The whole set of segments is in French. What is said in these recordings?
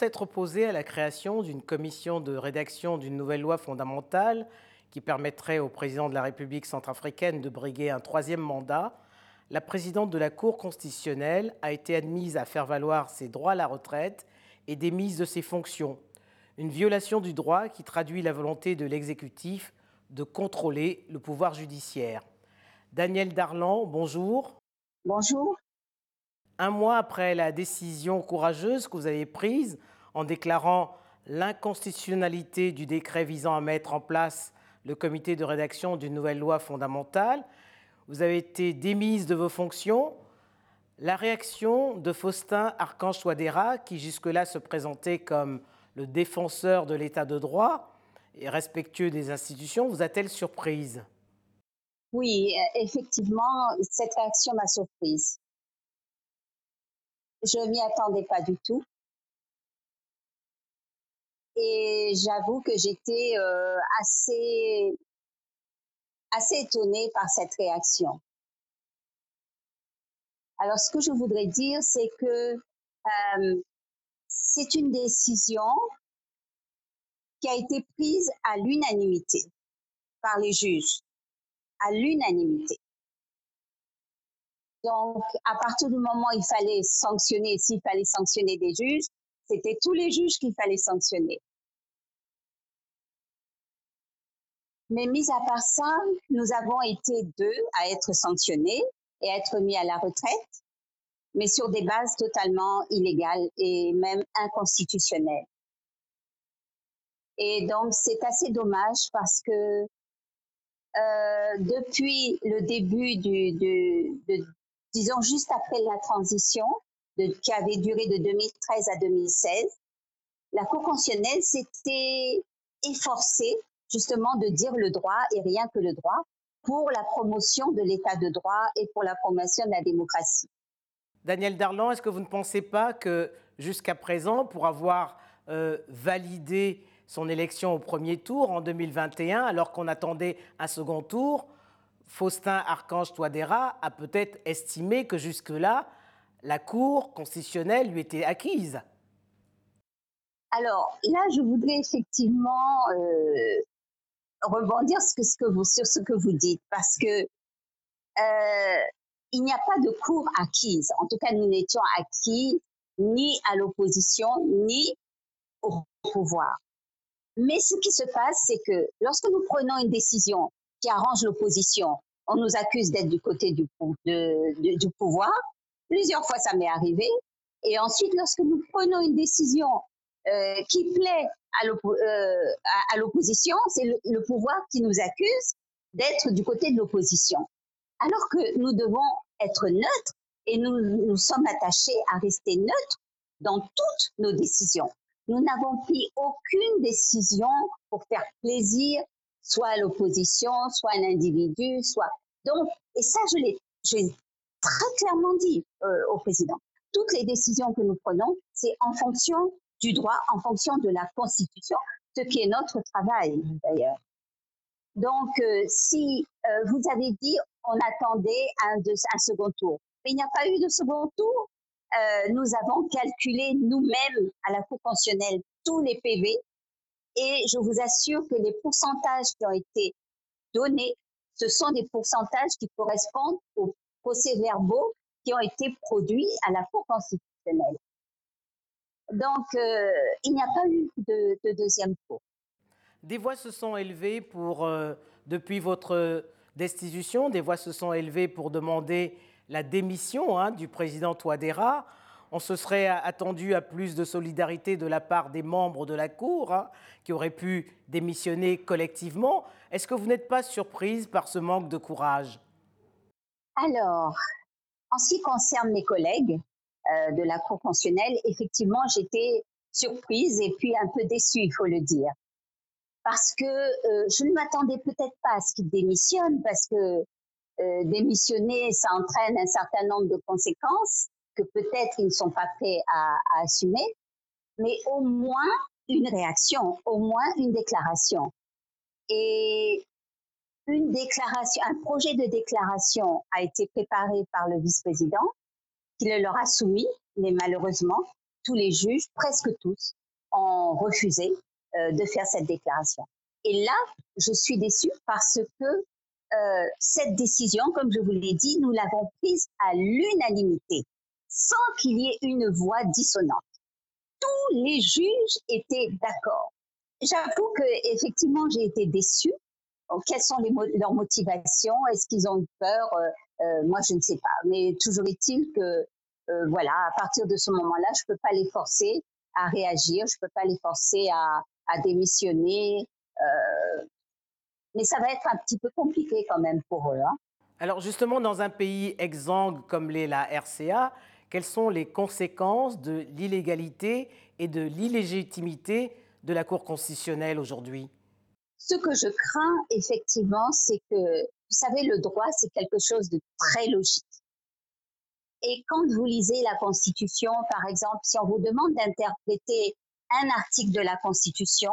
s'être opposé à la création d'une commission de rédaction d'une nouvelle loi fondamentale qui permettrait au président de la République centrafricaine de briguer un troisième mandat, la présidente de la Cour constitutionnelle a été admise à faire valoir ses droits à la retraite et démise de ses fonctions. Une violation du droit qui traduit la volonté de l'exécutif de contrôler le pouvoir judiciaire. Daniel Darlan, bonjour. Bonjour. Un mois après la décision courageuse que vous avez prise en déclarant l'inconstitutionnalité du décret visant à mettre en place le comité de rédaction d'une nouvelle loi fondamentale, vous avez été démise de vos fonctions. La réaction de Faustin Archange Touadéra, qui jusque-là se présentait comme le défenseur de l'état de droit et respectueux des institutions, vous a-t-elle surprise? Oui, effectivement, cette réaction m'a surprise. Je m'y attendais pas du tout. Et j'avoue que j'étais euh, assez assez étonnée par cette réaction. Alors, ce que je voudrais dire, c'est que euh, c'est une décision qui a été prise à l'unanimité par les juges, à l'unanimité. Donc, à partir du moment où il fallait sanctionner, s'il fallait sanctionner des juges, c'était tous les juges qu'il fallait sanctionner. Mais mis à part ça, nous avons été deux à être sanctionnés et à être mis à la retraite, mais sur des bases totalement illégales et même inconstitutionnelles. Et donc, c'est assez dommage parce que euh, depuis le début du, disons juste après la transition, qui avait duré de 2013 à 2016, la Cour constitutionnelle s'était efforcée justement de dire le droit et rien que le droit pour la promotion de l'état de droit et pour la promotion de la démocratie. Daniel Darlan, est-ce que vous ne pensez pas que jusqu'à présent, pour avoir euh, validé son élection au premier tour en 2021, alors qu'on attendait un second tour, Faustin Archange Touadéra a peut-être estimé que jusque-là, la Cour constitutionnelle lui était acquise. Alors là, je voudrais effectivement euh, rebondir sur ce que vous, dites, parce que euh, il n'y a pas de cour acquise. En tout cas, nous n'étions acquis ni à l'opposition, ni au pouvoir. Mais ce qui se passe, c'est que lorsque nous prenons une décision qui arrange l'opposition, on nous accuse d'être du côté du pouvoir. Plusieurs fois, ça m'est arrivé. Et ensuite, lorsque nous prenons une décision euh, qui plaît euh, à l'opposition, c'est le, pouvoir qui nous accuse d'être du côté de l'opposition. Alors que nous devons être neutres et nous, nous sommes attachés à rester neutres dans toutes nos décisions. Nous n'avons pris aucune décision pour faire plaisir soit à l'opposition, soit à l'individu, soit... Donc, et ça, je l'ai très clairement dit euh, au président. Toutes les décisions que nous prenons, c'est en fonction du droit en fonction de la Constitution, ce qui est notre travail d'ailleurs. Donc, euh, si euh, vous avez dit on attendait un, un second tour, mais il n'y a pas eu de second tour, nous avons calculé nous-mêmes à la Cour constitutionnelle tous les PV et je vous assure que les pourcentages qui ont été donnés, ce sont des pourcentages qui correspondent aux procès-verbaux qui ont été produits à la Cour constitutionnelle. Donc, euh, il n'y a pas eu de, deuxième tour. Des voix se sont élevées pour, euh, depuis votre destitution, des voix se sont élevées pour demander la démission hein, du président Touadéra. On se serait attendu à plus de solidarité de la part des membres de la Cour, hein, qui auraient pu démissionner collectivement. Est-ce que vous n'êtes pas surprise par ce manque de courage? Alors, en ce qui concerne mes collègues, euh, de la Cour constitutionnelle, effectivement, j'étais surprise et puis un peu déçue, il faut le dire. Parce que euh, je ne m'attendais peut-être pas à ce qu'il démissionne, parce que euh, démissionner, ça entraîne un certain nombre de conséquences que peut-être ils ne sont pas prêts à, à assumer, mais au moins une réaction, au moins une déclaration. Et un projet de déclaration a été préparé par le vice-président qui le leur a soumis, mais malheureusement, tous les juges, presque tous, ont refusé euh, de faire cette déclaration. Et là, je suis déçue parce que euh, cette décision, comme je vous l'ai dit, nous l'avons prise à l'unanimité, sans qu'il y ait une voix dissonante. Tous les juges étaient d'accord. J'avoue que effectivement, j'ai été déçue. Quelles sont leurs motivations? Est-ce qu'ils ont eu peur? Euh, Moi, je ne sais pas. Mais toujours est-il que, voilà, à partir de ce moment-là, je ne peux pas les forcer à réagir, je ne peux pas les forcer à, à démissionner. Euh, mais ça va être un petit peu compliqué quand même pour eux. Hein. Alors justement, dans un pays exsangue comme l'est la RCA, quelles sont les conséquences de l'illégalité et de l'illégitimité de la Cour constitutionnelle aujourd'hui? Ce que je crains, effectivement, c'est que, vous savez, le droit, c'est quelque chose de très logique. Et quand vous lisez la Constitution, par exemple, si on vous demande d'interpréter un article de la Constitution,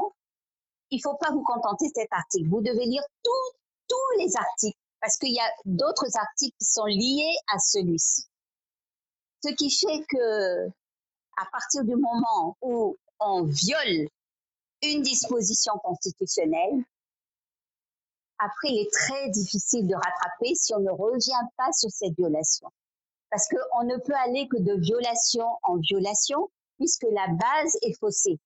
il ne faut pas vous contenter de cet article. Vous devez lire tous les articles parce qu'il y a d'autres articles qui sont liés à celui-ci. Ce qui fait que, à partir du moment où on viole une disposition constitutionnelle, après, il est très difficile de rattraper si on ne revient pas sur cette violation. Parce qu'on ne peut aller que de violation en violation puisque la base est faussée.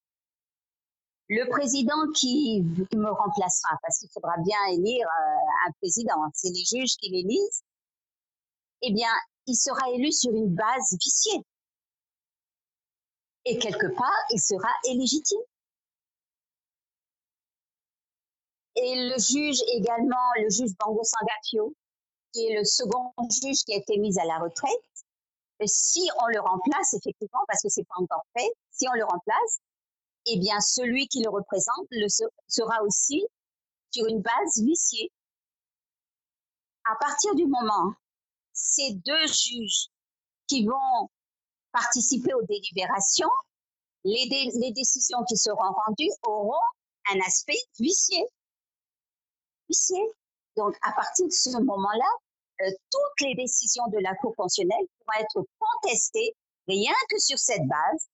Le président qui, me remplacera, parce qu'il faudra bien élire euh, un président, c'est les juges qui l'élisent, eh bien, il sera élu sur une base viciée. Et quelque part, il sera illégitime. Et le juge également, le juge Bango Sangafio, qui est le second juge qui a été mis à la retraite, si on le remplace, effectivement, parce que c'est pas encore fait, si on le remplace, eh bien, celui qui le représente le sera aussi sur une base viciée. À partir du moment, ces deux juges qui vont participer aux délibérations, les, les décisions qui seront rendues auront un aspect vicié. Donc, à partir de ce moment-là, euh, toutes les décisions de la Cour constitutionnelle pourront être contestées rien que sur cette base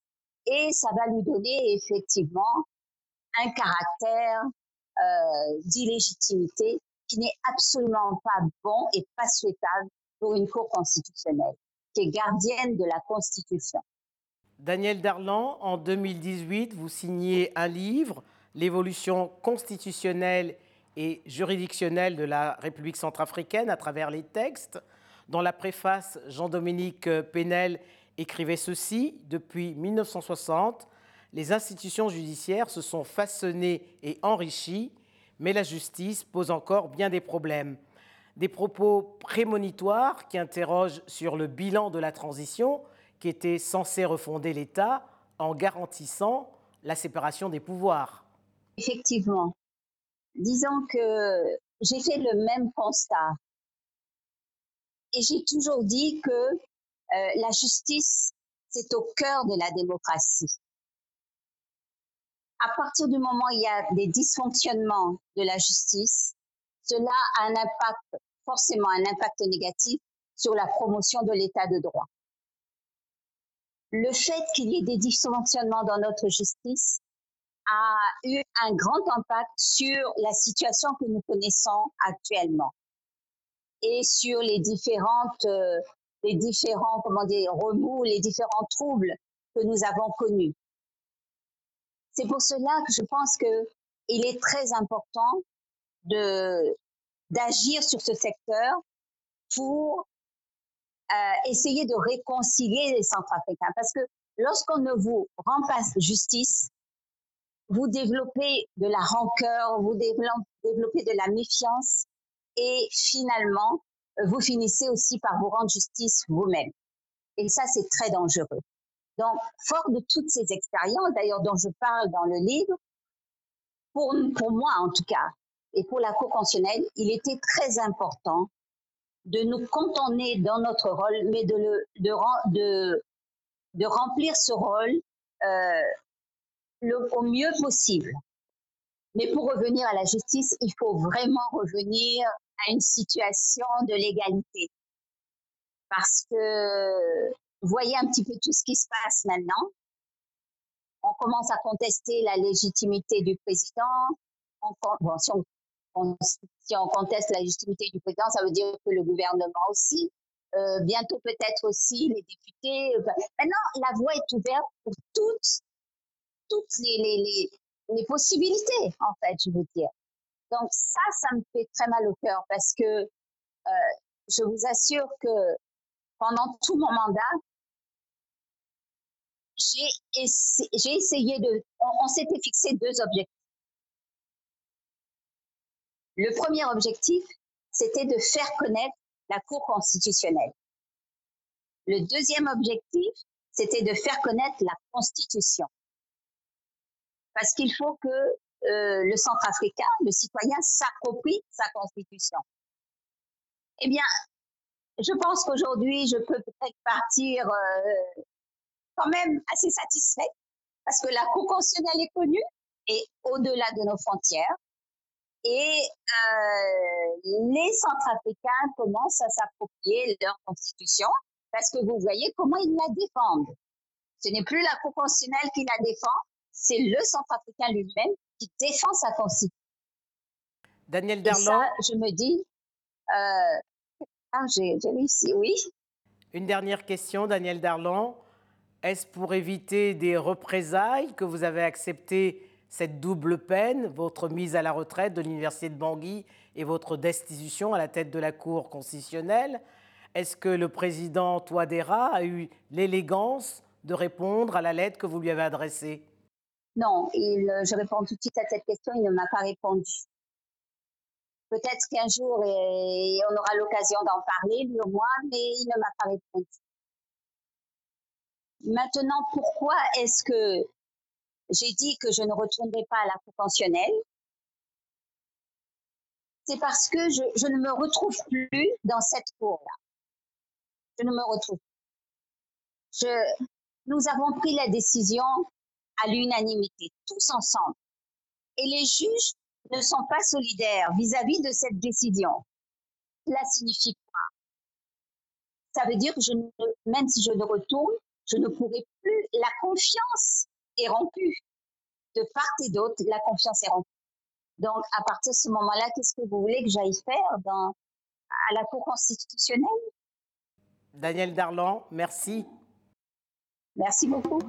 et ça va lui donner effectivement un caractère euh, d'illégitimité qui n'est absolument pas bon et pas souhaitable pour une Cour constitutionnelle qui est gardienne de la Constitution. Daniel Darlan, en 2018, vous signez un livre, L'évolution constitutionnelle et juridictionnelle de la République centrafricaine à travers les textes. Dans la préface, Jean-Dominique Penel écrivait ceci Depuis 1960, les institutions judiciaires se sont façonnées et enrichies, mais la justice pose encore bien des problèmes. Des propos prémonitoires qui interrogent sur le bilan de la transition qui était censé refonder l'État en garantissant la séparation des pouvoirs. Effectivement, disons que j'ai fait le même constat. Et j'ai toujours dit que euh, la justice, c'est au cœur de la démocratie. À partir du moment où il y a des dysfonctionnements de la justice, cela a un impact, forcément un impact négatif sur la promotion de l'état de droit. Le fait qu'il y ait des dysfonctionnements dans notre justice a eu un grand impact sur la situation que nous connaissons actuellement et sur les différentes, euh, les différents, comment dire, remous, les différents troubles que nous avons connus. C'est pour cela que je pense que il est très important de d'agir sur ce secteur pour euh, essayer de réconcilier les Centrafricains. Parce que lorsqu'on ne vous rend pas justice, vous développez de la rancœur, vous développez de la méfiance et finalement, vous finissez aussi par vous rendre justice vous-même. Et ça, c'est très dangereux. Donc, fort de toutes ces expériences, d'ailleurs dont je parle dans le livre, pour, pour moi en tout cas, et pour la Cour constitutionnelle, il était très important de nous cantonner dans notre rôle, mais de, le, de, de, de remplir ce rôle euh, au mieux possible. Mais pour revenir à la justice, il faut vraiment revenir à une situation de l'égalité. Parce que voyez un petit peu tout ce qui se passe maintenant. on commence à contester la légitimité du président. bon, si, on, si, on, conteste la légitimité du président, ça veut dire que le gouvernement aussi. Euh, bientôt peut-être aussi les députés. maintenant, la voie est ouverte pour toutes, toutes les, les, les, possibilités, en fait, je veux dire. Donc ça, ça me fait très mal au cœur parce que euh, je vous assure que pendant tout mon mandat, j'ai essayé de... On, s'était fixé deux objectifs. Le premier objectif, c'était de faire connaître la Cour constitutionnelle. Le deuxième objectif, c'était de faire connaître la Constitution. Parce qu'il faut que euh, le centrafricain, le citoyen, s'approprie sa Constitution. Eh bien, je pense qu'aujourd'hui, je peux peut-être partir euh, quand même assez satisfait parce que la Cour constitutionnelle est connue et au-delà de nos frontières. Et euh, les Centrafricains commencent à s'approprier leur constitution parce que vous voyez comment ils la défendent. Ce n'est plus la Cour constitutionnelle qui la défend, c'est le Centrafricain lui-même qui défend sa constitution. Daniel Darlan. je me dis, euh, ah, j'ai réussi, oui. Une dernière question, Daniel Darlan. Est-ce pour éviter des représailles que vous avez accepté cette double peine, votre mise à la retraite de l'Université de Bangui et votre destitution à la tête de la Cour constitutionnelle? Est-ce que le président Touadéra a eu l'élégance de répondre à la lettre que vous lui avez adressée? Non, il, je réponds tout de suite à cette question, il ne m'a pas répondu. Peut-être qu'un jour, on aura l'occasion d'en parler, lui ou moi, mais il ne m'a pas répondu. Maintenant, pourquoi est-ce que j'ai dit que je ne retournerai pas à la conventionnelle C'est parce que je, ne me retrouve plus dans cette cour-là. Je ne me retrouve plus. Nous avons pris la décision à l'unanimité, tous ensemble. Et les juges ne sont pas solidaires vis-à-vis de cette décision. Cela signifie quoi? Ça veut dire que je même si je ne retourne, je ne pourrai plus. La confiance est rompue. De part et d'autre, la confiance est rompue. Donc, à partir de ce moment-là, qu'est-ce que vous voulez que j'aille faire dans, à la Cour constitutionnelle? Daniel Darlan, merci. Merci beaucoup.